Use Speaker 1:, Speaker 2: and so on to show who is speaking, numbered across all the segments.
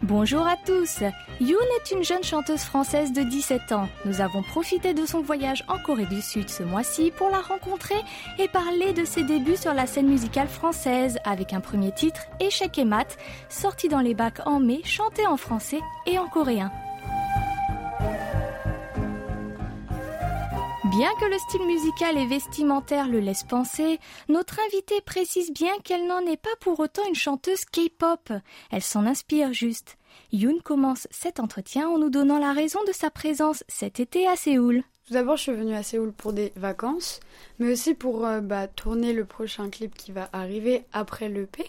Speaker 1: Bonjour à tous. Yoon est une jeune chanteuse française de 17 ans. Nous avons profité de son voyage en Corée du Sud ce mois-ci pour la rencontrer et parler de ses débuts sur la scène musicale française avec un premier titre, Échec et mat, sorti dans les bacs en mai, chanté en français et en coréen. Bien que le style musical et vestimentaire le laisse penser, notre invitée précise bien qu'elle n'en est pas pour autant une chanteuse K-pop. Elle s'en inspire juste. Yoon commence cet entretien en nous donnant la raison de sa présence cet été à Séoul.
Speaker 2: Tout d'abord, je suis venue à Séoul pour des vacances, mais aussi pour euh, bah, tourner le prochain clip qui va arriver après l'EP,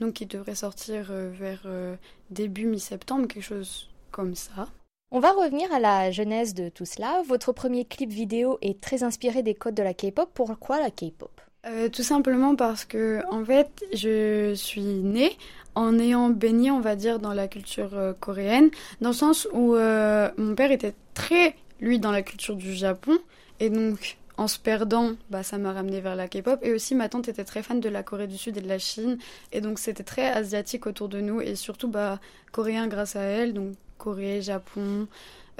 Speaker 2: donc qui devrait sortir euh, vers euh, début mi-septembre, quelque chose comme ça.
Speaker 1: On va revenir à la genèse de tout cela. Votre premier clip vidéo est très inspiré des codes de la K-pop. Pourquoi la K-pop?
Speaker 2: Euh, Tout simplement parce que, en fait, je suis née en ayant baigné, on va dire, dans la culture euh, coréenne, dans le sens où euh, mon père était très, lui, dans la culture du Japon, et donc en se perdant, bah, ça m'a ramené vers la K-pop. Et aussi, ma tante était très fan de la Corée du Sud et de la Chine. Et donc, c'était très asiatique autour de nous. Et surtout, bah, coréen grâce à elle. Donc, Corée, Japon,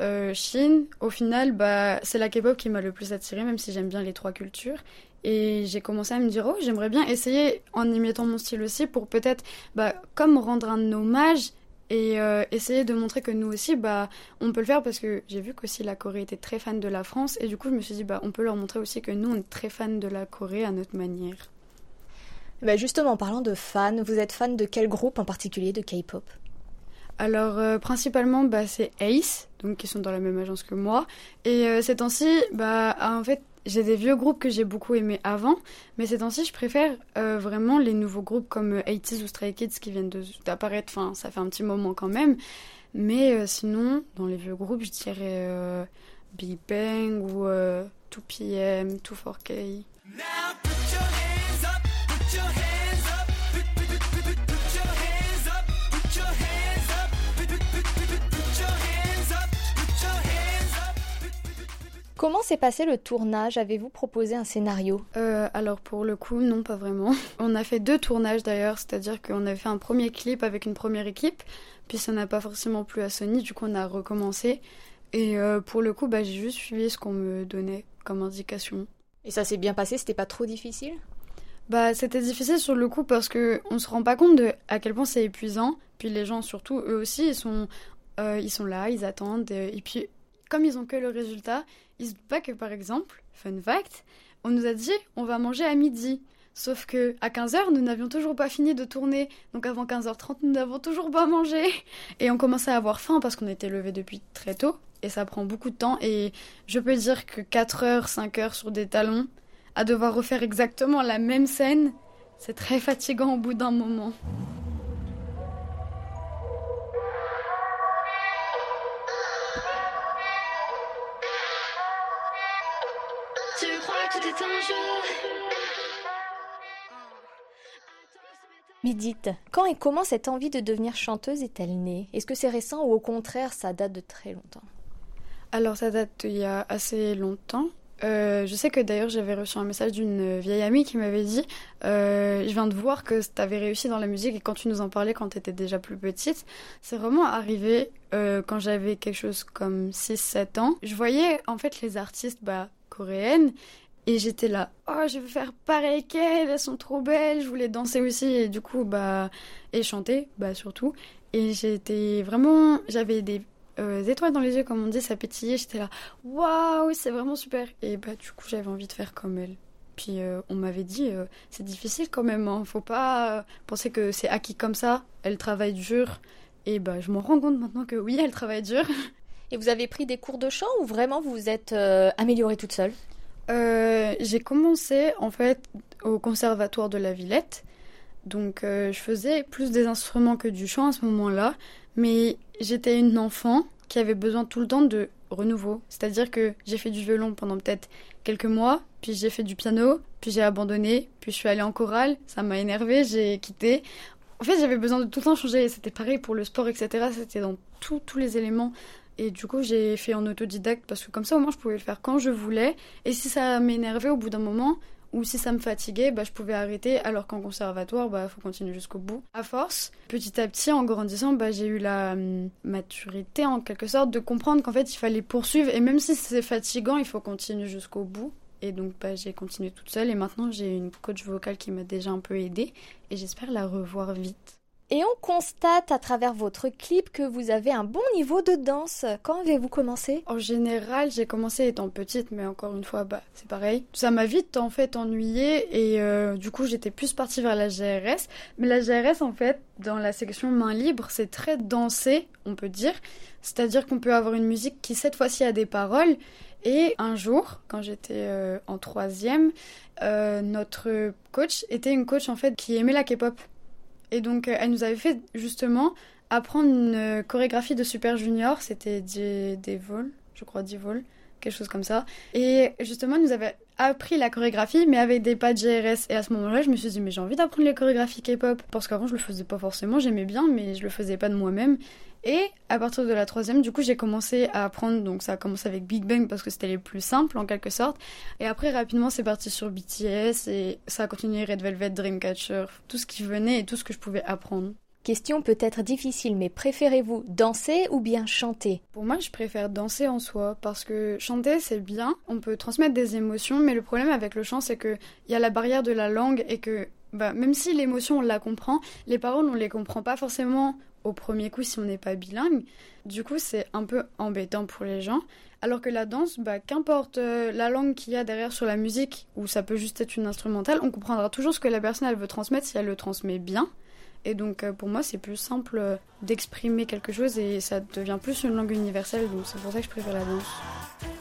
Speaker 2: euh, Chine. Au final, bah, c'est la K-pop qui m'a le plus attirée, même si j'aime bien les trois cultures. Et j'ai commencé à me dire, oh, j'aimerais bien essayer en y mettant mon style aussi pour peut-être, bah, comme rendre un hommage et euh, essayer de montrer que nous aussi, bah, on peut le faire parce que j'ai vu qu'aussi la Corée était très fan de la France et du coup, je me suis dit, bah, on peut leur montrer aussi que nous, on est très fan de la Corée à notre manière.
Speaker 1: Bah justement, en parlant de fans, vous êtes fan de quel groupe en particulier de K-pop?
Speaker 2: Alors euh, principalement bah, c'est Ace, donc qui sont dans la même agence que moi. Et euh, ces temps-ci, bah en fait j'ai des vieux groupes que j'ai beaucoup aimés avant, mais ces temps-ci je préfère euh, vraiment les nouveaux groupes comme 80 ou Stray Kids qui viennent d'apparaître. Enfin ça fait un petit moment quand même. Mais sinon dans les vieux groupes je dirais Big Bang ou 2PM, 2 4K.
Speaker 1: Comment s'est passé le tournage? Avez-vous proposé un scénario?
Speaker 2: Euh, Alors pour le coup, non, pas vraiment. On a fait deux tournages d'ailleurs, c'est-à-dire qu'on avait fait un premier clip avec une première équipe, puis ça n'a pas forcément plu à Sony, du coup on a recommencé. Et euh, pour le coup, bah, j'ai juste suivi ce qu'on me donnait comme indication.
Speaker 1: Et ça s'est bien passé? C'était pas trop difficile?
Speaker 2: Bah, c'était difficile sur le coup parce que on se rend pas compte de à quel point c'est épuisant. Puis les gens, surtout eux aussi, ils sont, euh, ils sont là, ils attendent. Et puis, comme ils ont que le résultat, il se pas que par exemple, fun fact, on nous a dit on va manger à midi. Sauf que à 15h, nous n'avions toujours pas fini de tourner. Donc avant 15h30, nous n'avons toujours pas mangé. Et on commençait à avoir faim parce qu'on était levé depuis très tôt. Et ça prend beaucoup de temps. Et je peux dire que 4h, 5h sur des talons, à devoir refaire exactement la même scène, c'est très fatigant au bout d'un moment.
Speaker 1: Midite, quand et comment cette envie de devenir chanteuse est-elle née? Est-ce que c'est récent ou au contraire ça date de très longtemps?
Speaker 2: Alors ça date il y a assez longtemps. Euh, je sais que d'ailleurs j'avais reçu un message d'une vieille amie qui m'avait dit euh, Je viens de voir que tu avais réussi dans la musique et quand tu nous en parlais quand tu étais déjà plus petite, c'est vraiment arrivé euh, quand j'avais quelque chose comme 6-7 ans. Je voyais en fait les artistes bah, coréennes et j'étais là, oh, je veux faire pareil qu'elles, elles sont trop belles, je voulais danser aussi, et du coup, bah, et chanter, bah, surtout. Et j'étais vraiment, j'avais des euh, étoiles dans les yeux, comme on dit, ça pétillait, j'étais là, waouh, c'est vraiment super. Et bah, du coup, j'avais envie de faire comme elle. Puis euh, on m'avait dit, euh, c'est difficile quand même, hein. faut pas penser que c'est acquis comme ça, elle travaille dur. Et bah, je me rends compte maintenant que oui, elle travaille dur.
Speaker 1: Et vous avez pris des cours de chant ou vraiment vous vous êtes améliorée toute seule?
Speaker 2: Euh, j'ai commencé en fait au conservatoire de la Villette. Donc euh, je faisais plus des instruments que du chant à ce moment-là. Mais j'étais une enfant qui avait besoin tout le temps de renouveau. C'est-à-dire que j'ai fait du violon pendant peut-être quelques mois, puis j'ai fait du piano, puis j'ai abandonné, puis je suis allée en chorale, ça m'a énervé, j'ai quitté. En fait, j'avais besoin de tout le temps changer. C'était pareil pour le sport, etc. C'était dans tous les éléments. Et du coup, j'ai fait en autodidacte parce que comme ça, au moins, je pouvais le faire quand je voulais. Et si ça m'énervait au bout d'un moment, ou si ça me fatiguait, bah, je pouvais arrêter, alors qu'en conservatoire, bah, faut continuer jusqu'au bout. À force, petit à petit, en grandissant, bah, j'ai eu la hum, maturité, en quelque sorte, de comprendre qu'en fait, il fallait poursuivre, et même si c'est fatigant, il faut continuer jusqu'au bout. Et donc, bah, j'ai continué toute seule, et maintenant, j'ai une coach vocale qui m'a déjà un peu aidée, et j'espère la revoir vite.
Speaker 1: Et on constate à travers votre clip que vous avez un bon niveau de danse. Quand avez-vous commencé?
Speaker 2: En général, j'ai commencé étant petite, mais encore une fois, bah, c'est pareil. Ça m'a vite en fait ennuyée et euh, du coup, j'étais plus partie vers la GRS. Mais la GRS, en fait, dans la section main libre, c'est très dansé, on peut dire. C'est-à-dire qu'on peut avoir une musique qui cette fois-ci a des paroles. Et un jour, quand j'étais euh, en troisième, euh, notre coach était une coach en fait qui aimait la K-pop. Et donc, euh, elle nous avait fait justement apprendre une euh, chorégraphie de Super Junior. C'était des vols, je crois, des vols, quelque chose comme ça. Et justement, elle nous avait appris la chorégraphie, mais avec des pas de GRS. Et à ce moment-là, je me suis dit, mais j'ai envie d'apprendre les chorégraphies K-pop. Parce qu'avant, je le faisais pas forcément, j'aimais bien, mais je le faisais pas de moi-même. Et à partir de la troisième, du coup, j'ai commencé à apprendre. Donc, ça a commencé avec Big Bang parce que c'était les plus simples en quelque sorte. Et après, rapidement, c'est parti sur BTS et ça a continué Red Velvet, Dreamcatcher, tout ce qui venait et tout ce que je pouvais apprendre.
Speaker 1: Question peut-être difficile, mais préférez-vous danser ou bien chanter?
Speaker 2: Pour moi, je préfère danser en soi parce que chanter, c'est bien, on peut transmettre des émotions, mais le problème avec le chant, c'est qu'il y a la barrière de la langue et que bah, même si l'émotion, on la comprend, les paroles, on les comprend pas forcément au premier coup si on n'est pas bilingue. Du coup, c'est un peu embêtant pour les gens. Alors que la danse, bah, qu'importe euh, la langue qu'il y a derrière sur la musique, ou ça peut juste être une instrumentale, on comprendra toujours ce que la personne elle veut transmettre si elle le transmet bien. Et donc euh, pour moi, c'est plus simple euh, d'exprimer quelque chose et ça devient plus une langue universelle. Donc c'est pour ça que je préfère la danse.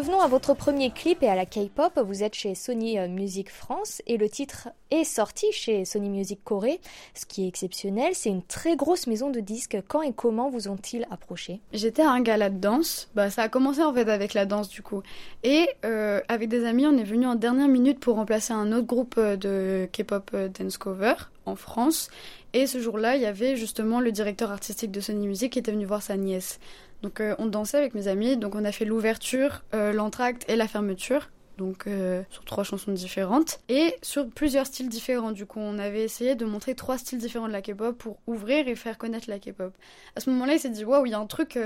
Speaker 1: Revenons à votre premier clip et à la K-pop. Vous êtes chez Sony euh, Music France et le titre est sorti chez Sony Music Corée. Ce qui est exceptionnel, c'est une très grosse maison de disques. Quand et comment vous ont-ils approché?
Speaker 2: J'étais à un gala de danse. Bah, ça a commencé en fait avec la danse du coup. Et euh, avec des amis, on est venu en dernière minute pour remplacer un autre groupe euh, de K-pop dance cover en France. Et ce jour-là, il y avait justement le directeur artistique de Sony Music qui était venu voir sa nièce. Donc euh, on dansait avec mes amis, donc on a fait l'ouverture, euh, l'entracte et la fermeture. Donc euh, sur trois chansons différentes et sur plusieurs styles différents. Du coup, on avait essayé de montrer trois styles différents de la K-pop pour ouvrir et faire connaître la K-pop. À ce moment-là, il s'est dit waouh, il y a un truc,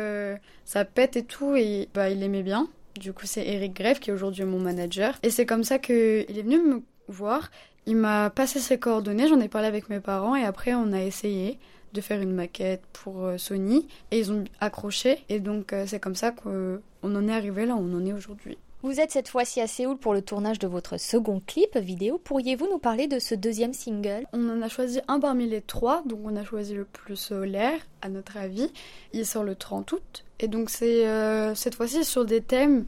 Speaker 2: ça pète et tout, et bah il aimait bien. Du coup, c'est Eric Greff qui est aujourd'hui mon manager. Et c'est comme ça qu'il est venu me voir. Il m'a passé ses coordonnées, j'en ai parlé avec mes parents et après on a essayé de faire une maquette pour euh, Sony et ils ont accroché et donc euh, c'est comme ça qu'on en est arrivé là où on en est aujourd'hui.
Speaker 1: Vous êtes cette fois-ci à Séoul pour le tournage de votre second clip vidéo. Pourriez-vous nous parler de ce deuxième single?
Speaker 2: On en a choisi un parmi les trois, donc on a choisi le plus solaire, à notre avis. Il sort le 30 août. Et donc c'est euh, cette fois-ci sur des thèmes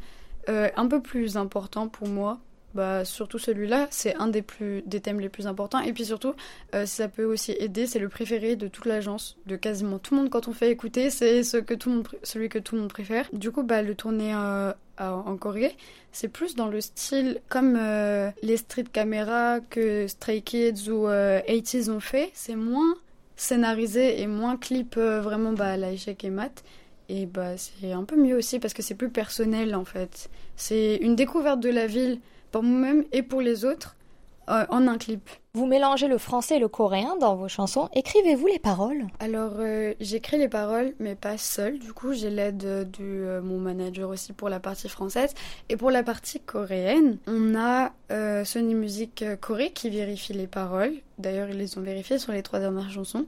Speaker 2: un peu plus importants pour moi, bah, surtout celui-là, c'est un des, thèmes les plus importants. Et puis surtout, euh, ça peut aussi aider, c'est le préféré de toute l'agence, de quasiment tout le monde quand on fait écouter, c'est ce que tout le monde, celui que tout le monde préfère. Du coup, bah, le tourner euh, en Corée, c'est plus dans le style comme euh, les street caméras que Stray Kids ou 80s ont fait. C'est moins scénarisé et moins clip vraiment bah, à l'échec et mat. Et bah, c'est un peu mieux aussi parce que c'est plus personnel en fait. C'est une découverte de la ville pour moi-même et pour les autres euh, en un clip.
Speaker 1: Vous mélangez le français et le coréen dans vos chansons. Écrivez-vous les paroles?
Speaker 2: Alors, euh, j'écris les paroles, mais pas seule. Du coup, j'ai l'aide de euh, mon manager aussi pour la partie française. Et pour la partie coréenne, on a Sony Music Corée qui vérifie les paroles. D'ailleurs, ils les ont vérifiées sur les trois dernières chansons.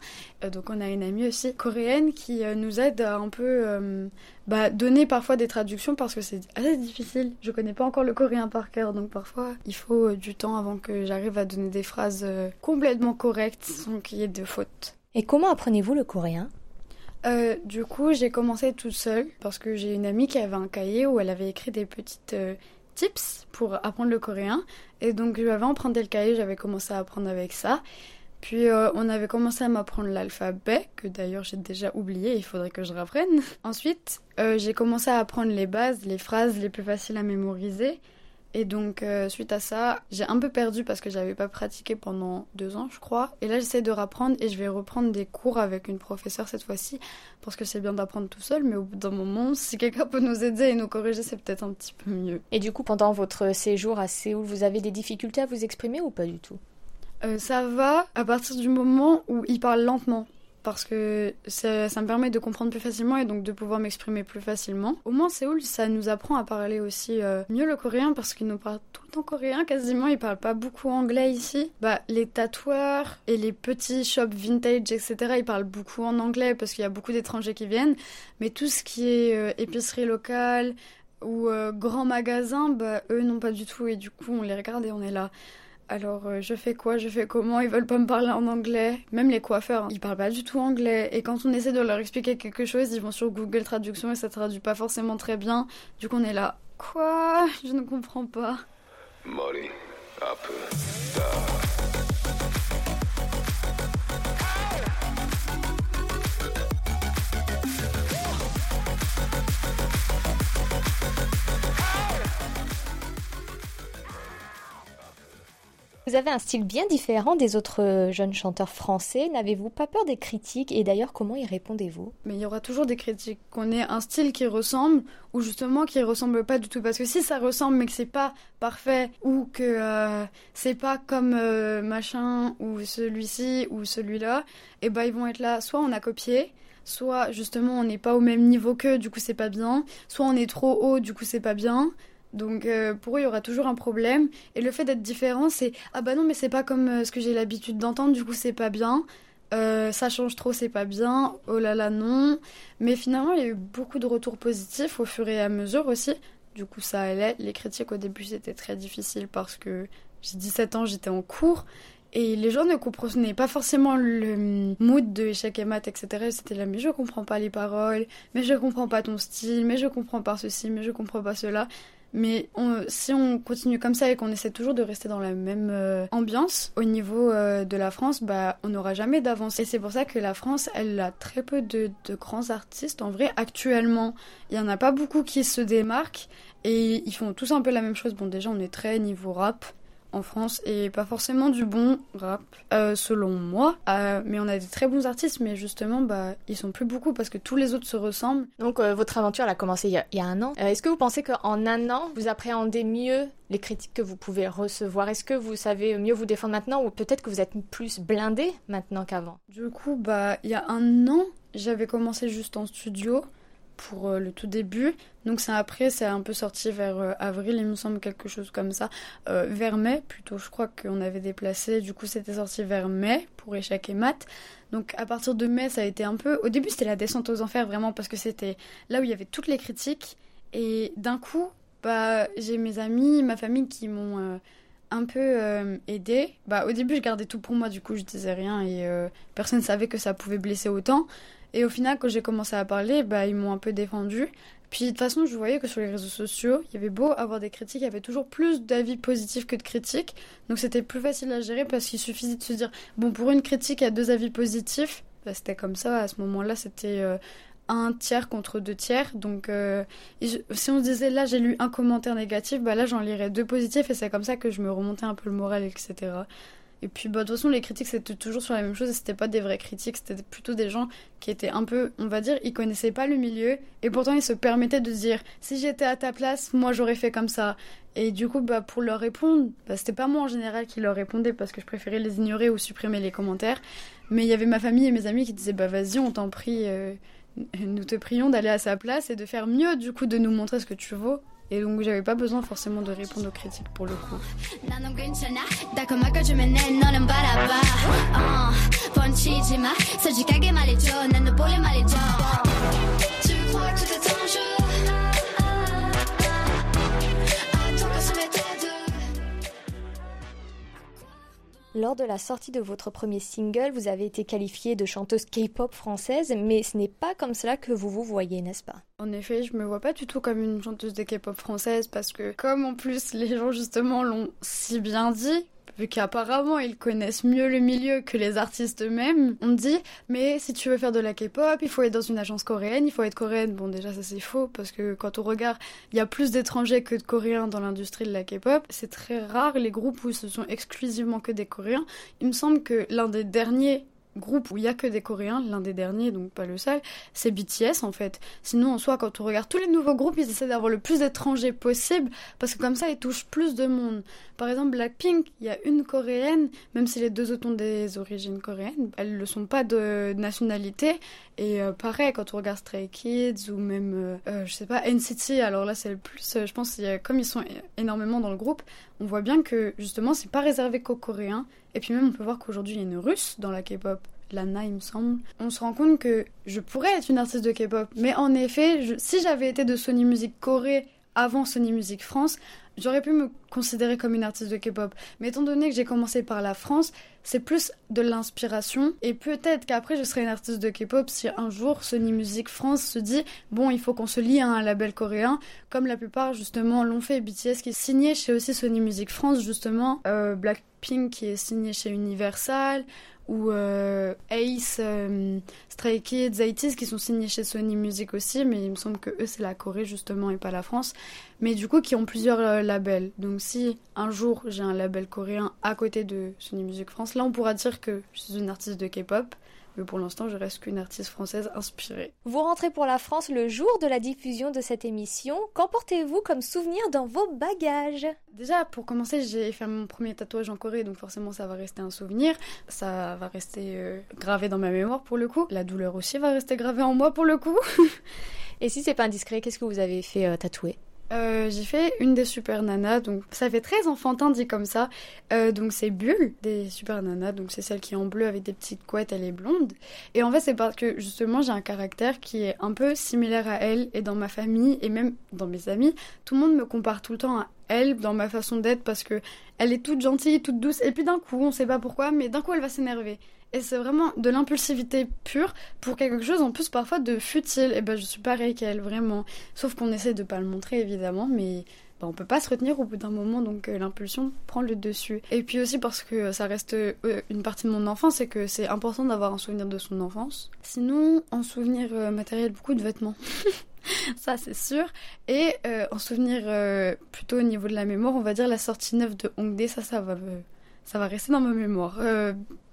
Speaker 2: donc, on a une amie aussi coréenne qui nous aide à un peu bah, donner parfois des traductions parce que c'est assez difficile. Je connais pas encore le coréen par cœur, donc parfois il faut du temps avant que j'arrive à donner des phrases euh, complètement correcte sans qu'il y ait de fautes.
Speaker 1: Et comment apprenez-vous le coréen?
Speaker 2: Euh, du coup, j'ai commencé toute seule parce que j'ai une amie qui avait un cahier où elle avait écrit des petites euh, tips pour apprendre le coréen. Et donc, je lui avais emprunté le cahier, j'avais commencé à apprendre avec ça. Puis euh, on avait commencé à m'apprendre l'alphabet, que d'ailleurs j'ai déjà oublié, il faudrait que je reprenne. Ensuite, j'ai commencé à apprendre les bases, les phrases les plus faciles à mémoriser. Et donc, euh, suite à ça, j'ai un peu perdu parce que j'avais pas pratiqué pendant deux ans, je crois. Et là, j'essaie de reprendre et je vais reprendre des cours avec une professeure cette fois-ci parce que c'est bien d'apprendre tout seul, mais au bout d'un moment, si quelqu'un peut nous aider et nous corriger, c'est peut-être un petit peu mieux.
Speaker 1: Et du coup, pendant votre séjour à Séoul, vous avez des difficultés à vous exprimer ou pas du tout?
Speaker 2: Euh, Ça va à partir du moment où il parle lentement parce que ça, me permet de comprendre plus facilement et donc de pouvoir m'exprimer plus facilement. Au moins Séoul, ça nous apprend à parler aussi euh, mieux le coréen parce qu'ils nous parlent tout le temps coréen quasiment, ils parlent pas beaucoup anglais ici. Bah les tatoueurs et les petits shops vintage etc. ils parlent beaucoup en anglais parce qu'il y a beaucoup d'étrangers qui viennent, mais tout ce qui est euh, épicerie locale ou euh, grand magasin, bah eux non pas du tout et du coup on les regarde et on est là. Alors, euh, je fais quoi? Je fais comment? Ils veulent pas me parler en anglais. Même les coiffeurs, hein. ils parlent pas du tout anglais. Et quand on essaie de leur expliquer quelque chose, ils vont sur Google Traduction et ça traduit pas forcément très bien. Du coup, on est là. Quoi? Je ne comprends pas.
Speaker 1: Vous avez un style bien différent des autres euh, jeunes chanteurs français. N'avez-vous pas peur des critiques? Et d'ailleurs, comment y répondez-vous?
Speaker 2: Mais il y aura toujours des critiques. Qu'on ait un style qui ressemble ou justement qui ressemble pas du tout. Parce que si ça ressemble mais que c'est pas parfait ou que euh, c'est pas comme euh, machin ou celui-ci ou celui-là, et eh ben ils vont être là. Soit on a copié, soit justement on n'est pas au même niveau qu'eux, du coup c'est pas bien. Soit on est trop haut, du coup c'est pas bien. Donc euh, pour eux, il y aura toujours un problème. Et le fait d'être différent, c'est ah bah non, mais c'est pas comme euh, ce que j'ai l'habitude d'entendre, du coup c'est pas bien. Euh, ça change trop, c'est pas bien. Oh là là, non. Mais finalement, il y a eu beaucoup de retours positifs au fur et à mesure aussi. Du coup, ça allait. Les critiques au début, c'était très difficile parce que j'ai 17 ans, j'étais en cours. Et les gens ne comprenaient pas forcément le mood de échec et mat, etc. C'était là, mais je comprends pas les paroles, mais je comprends pas ton style, mais je comprends pas ceci, mais je comprends pas cela. Mais si on continue comme ça et qu'on essaie toujours de rester dans la même euh, ambiance au niveau euh, de la France, bah, on n'aura jamais d'avance. Et c'est pour ça que la France, elle a très peu de, de grands artistes. En vrai, actuellement, il n'y en a pas beaucoup qui se démarquent et ils font tous un peu la même chose. Bon, déjà, on est très niveau rap en France et pas forcément du bon rap euh, selon moi. Euh, mais on a des très bons artistes mais justement bah ils sont plus beaucoup parce que tous les autres se ressemblent.
Speaker 1: Donc euh, votre aventure elle a commencé il y a, un an. Est-ce que vous pensez qu'en un an vous appréhendez mieux les critiques que vous pouvez recevoir? Est-ce que vous savez mieux vous défendre maintenant ou peut-être que vous êtes plus blindé maintenant qu'avant?
Speaker 2: Du coup bah il y a un an j'avais commencé juste en studio pour euh, le tout début. Donc c'est après, c'est un peu sorti vers euh, avril, il me semble quelque chose comme ça. Euh, vers mai, plutôt, je crois qu'on avait déplacé. Du coup, c'était sorti vers mai pour échec et mat. Donc à partir de mai, ça a été un peu... Au début, c'était la descente aux enfers, vraiment, parce que c'était là où il y avait toutes les critiques. Et d'un coup, bah, j'ai mes amis, ma famille qui m'ont... un peu aidé. Bah, au début, je gardais tout pour moi, du coup, je disais rien et personne ne savait que ça pouvait blesser autant. Et au final, quand j'ai commencé à parler, bah, ils m'ont un peu défendu. Puis de toute façon, je voyais que sur les réseaux sociaux, il y avait beau avoir des critiques, il y avait toujours plus d'avis positifs que de critiques. Donc c'était plus facile à gérer parce qu'il suffisait de se dire, bon, pour une critique, il y a deux avis positifs. Bah, c'était comme ça, à ce moment-là, c'était euh, un tiers contre deux tiers. Donc euh, si on se disait, là, j'ai lu un commentaire négatif, bah là, j'en lirais deux positifs et c'est comme ça que je me remontais un peu le moral, etc. Et puis, bah, de toute façon, les critiques, c'était toujours sur la même chose. C'était pas des vraies critiques, c'était plutôt des gens qui étaient un peu, on va dire, ils connaissaient pas le milieu. Et pourtant, ils se permettaient de dire si j'étais à ta place, moi, j'aurais fait comme ça. Et du coup, bah, pour leur répondre, bah, c'était pas moi en général qui leur répondais parce que je préférais les ignorer ou supprimer les commentaires. Mais il y avait ma famille et mes amis qui disaient bah, vas-y, on t'en prie. Euh, nous te prions d'aller à sa place et de faire mieux, du coup, de nous montrer ce que tu vaux. Et donc j'avais pas besoin forcément de répondre aux critiques pour le coup.
Speaker 1: Lors de la sortie de votre premier single, vous avez été qualifiée de chanteuse K-pop française, mais ce n'est pas comme cela que vous vous voyez, n'est-ce pas?
Speaker 2: En effet, je me vois pas du tout comme une chanteuse de K-pop française parce que, comme en plus les gens justement l'ont si bien dit, vu qu'apparemment ils connaissent mieux le milieu que les artistes eux-mêmes, on dit mais si tu veux faire de la K-pop, il faut être dans une agence coréenne, il faut être coréenne. Bon déjà ça c'est faux parce que quand on regarde, il y a plus d'étrangers que de coréens dans l'industrie de la K-pop. C'est très rare les groupes où ce sont exclusivement que des coréens. Il me semble que l'un des derniers groupe où il y a que des Coréens, l'un des derniers, donc pas le seul, c'est BTS en fait. Sinon, en soi, quand on regarde tous les nouveaux groupes, ils essaient d'avoir le plus d'étrangers possible parce que comme ça, ils touchent plus de monde. Par exemple, Blackpink, il y a une Coréenne, même si les deux autres ont des origines coréennes, elles ne sont pas de nationalité. Et euh, pareil, quand on regarde Stray Kids ou même, euh, euh, je sais pas, NCT, alors là c'est le plus, je pense, comme ils sont énormément dans le groupe, on voit bien que justement c'est pas réservé qu'aux Coréens. Et puis même on peut voir qu'aujourd'hui il y a une Russe dans la K-pop. Lana, il me semble. On se rend compte que je pourrais être une artiste de K-pop, mais en effet, si j'avais été de Sony Music Corée avant Sony Music France, j'aurais pu me considérer comme une artiste de K-pop. Mais étant donné que j'ai commencé par la France, c'est plus de l'inspiration. Et peut-être qu'après, je serai une artiste de K-pop si un jour Sony Music France se dit bon, il faut qu'on se lie à un label coréen, comme la plupart justement l'ont fait. BTS qui est signé chez aussi Sony Music France, justement. Euh, Blackpink qui est signé chez Universal ou euh, Ace, euh, Stray Kids, qui sont signés chez Sony Music aussi, mais il me semble que eux c'est la Corée justement et pas la France, mais du coup qui ont plusieurs Donc si un jour j'ai un label coréen à côté de Sony Music France, là on pourra dire que je suis une artiste de K-pop, mais pour l'instant, je reste qu'une artiste française inspirée.
Speaker 1: Vous rentrez pour la France le jour de la diffusion de cette émission. Qu'emportez-vous comme souvenir dans vos bagages?
Speaker 2: Déjà, pour commencer, j'ai fait mon premier tatouage en Corée, donc forcément, ça va rester un souvenir. Ça va rester euh, gravé dans ma mémoire pour le coup. La douleur aussi va rester gravée en moi pour le coup.
Speaker 1: Et si c'est pas indiscret, qu'est-ce que vous avez fait euh, tatouer?
Speaker 2: Euh, j'ai fait une des super nanas, donc ça fait très enfantin dit comme ça. Euh, donc c'est Bulle des super nanas, donc c'est celle qui est en bleu avec des petites couettes, elle est blonde. Et en fait c'est parce que justement j'ai un caractère qui est un peu similaire à elle et dans ma famille et même dans mes amis, tout le monde me compare tout le temps à elle dans ma façon d'être parce que elle est toute gentille, toute douce et puis d'un coup on sait pas pourquoi mais d'un coup elle va s'énerver. Et c'est vraiment de l'impulsivité pure pour quelque chose en plus parfois de futile. Et ben je suis pareil qu'elle, vraiment. Sauf qu'on essaie de pas le montrer évidemment, mais ben, on peut pas se retenir au bout d'un moment, donc euh, l'impulsion prend le dessus. Et puis aussi parce que ça reste euh, une partie de mon enfance et que c'est important d'avoir un souvenir de son enfance. Sinon, en souvenir euh, matériel, beaucoup de vêtements. ça c'est sûr. Et en souvenir plutôt au niveau de la mémoire, on va dire la sortie neuve de Hongdae, ça, ça va, ça va rester dans ma mémoire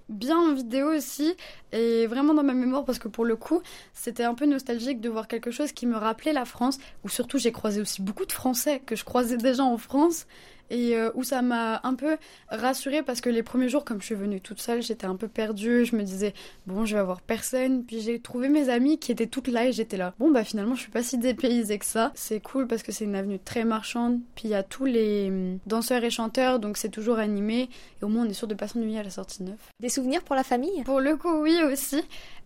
Speaker 2: bien en vidéo aussi et vraiment dans ma mémoire parce que pour le coup c'était un peu nostalgique de voir quelque chose qui me rappelait la France où surtout j'ai croisé aussi beaucoup de Français que je croisais déjà en France et euh, où ça m'a un peu rassurée parce que les premiers jours, comme je suis venue toute seule, j'étais un peu perdue. Je me disais, bon, je vais avoir personne. Puis j'ai trouvé mes amis qui étaient toutes là et j'étais là. Bon, bah finalement, je suis pas si dépaysée que ça. C'est cool parce que c'est une avenue très marchande. Puis il y a tous les hum, danseurs et chanteurs, donc c'est toujours animé. Et au moins, on est sûr de pas s'ennuyer à la sortie neuve.
Speaker 1: Des souvenirs pour la famille?
Speaker 2: Pour le coup, oui aussi.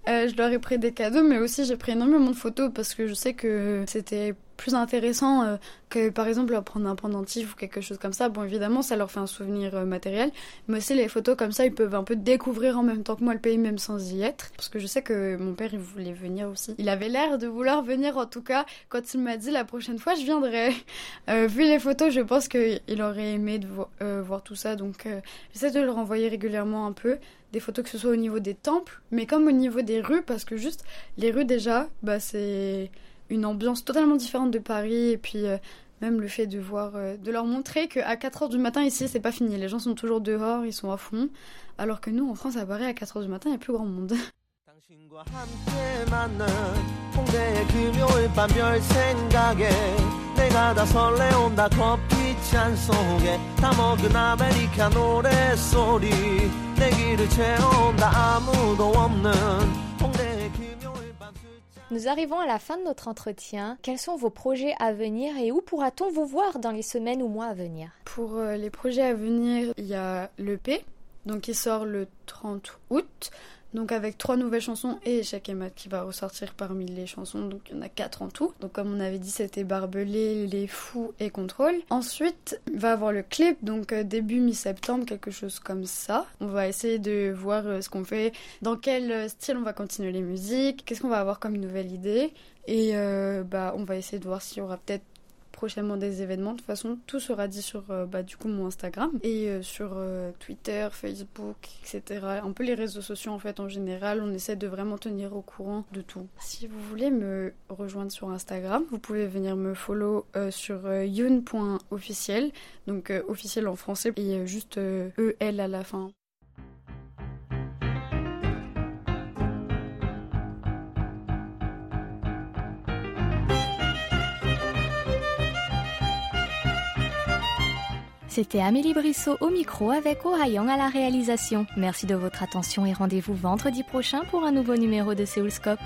Speaker 2: Euh, je leur ai pris des cadeaux, mais aussi j'ai pris énormément de photos parce que je sais que c'était plus intéressant euh, que par exemple leur prendre un pendentif ou quelque chose comme ça. Bon, évidemment, ça leur fait un souvenir euh, matériel, mais aussi les photos comme ça, ils peuvent un peu découvrir en même temps que moi le pays, même sans y être. Parce que je sais que mon père, il voulait venir aussi. Il avait l'air de vouloir venir en tout cas quand il m'a dit la prochaine fois, je viendrai. vu les photos, je pense qu'il aurait aimé de voir tout ça, donc j'essaie de le renvoyer régulièrement un peu des photos que ce soit au niveau des temples, mais comme au niveau des rues, parce que juste les rues déjà, bah c'est une ambiance totalement différente de Paris, et puis euh, même le fait de voir, euh, de leur montrer qu'à 4h du matin ici c'est pas fini, les gens sont toujours dehors, ils sont à fond, alors que nous en France à Paris à 4h du matin il y a plus grand monde.
Speaker 1: Nous arrivons à la fin de notre entretien. Quels sont vos projets à venir et où pourra-t-on vous voir dans les semaines ou mois à venir?
Speaker 2: Pour euh, les projets à venir, il y a l'EP, donc qui sort le 30 août. Donc avec trois nouvelles chansons et chaque émat qui va ressortir parmi les chansons, donc il y en a quatre en tout. Donc comme on avait dit, c'était Barbelé, Les Fous et Contrôle. Ensuite, il va avoir le clip, donc euh, début mi-septembre, quelque chose comme ça. On va essayer de voir euh, ce qu'on fait, dans quel euh, style on va continuer les musiques, qu'est-ce qu'on va avoir comme nouvelle idée. Et bah on va essayer de voir s'il y aura peut-être prochainement des événements. De toute façon, tout sera dit sur bah, du coup mon Instagram et sur Twitter, Facebook, etc. Un peu les réseaux sociaux en fait en général. On essaie de vraiment tenir au courant de tout. Si vous voulez me rejoindre sur Instagram, vous pouvez venir me follow sur youn.officiel, donc officiel en français et juste EL à la fin.
Speaker 1: C'était Amélie Brissot au micro avec Ohayang à la réalisation. Merci de votre attention et rendez-vous vendredi prochain pour un nouveau numéro de Séoulscope.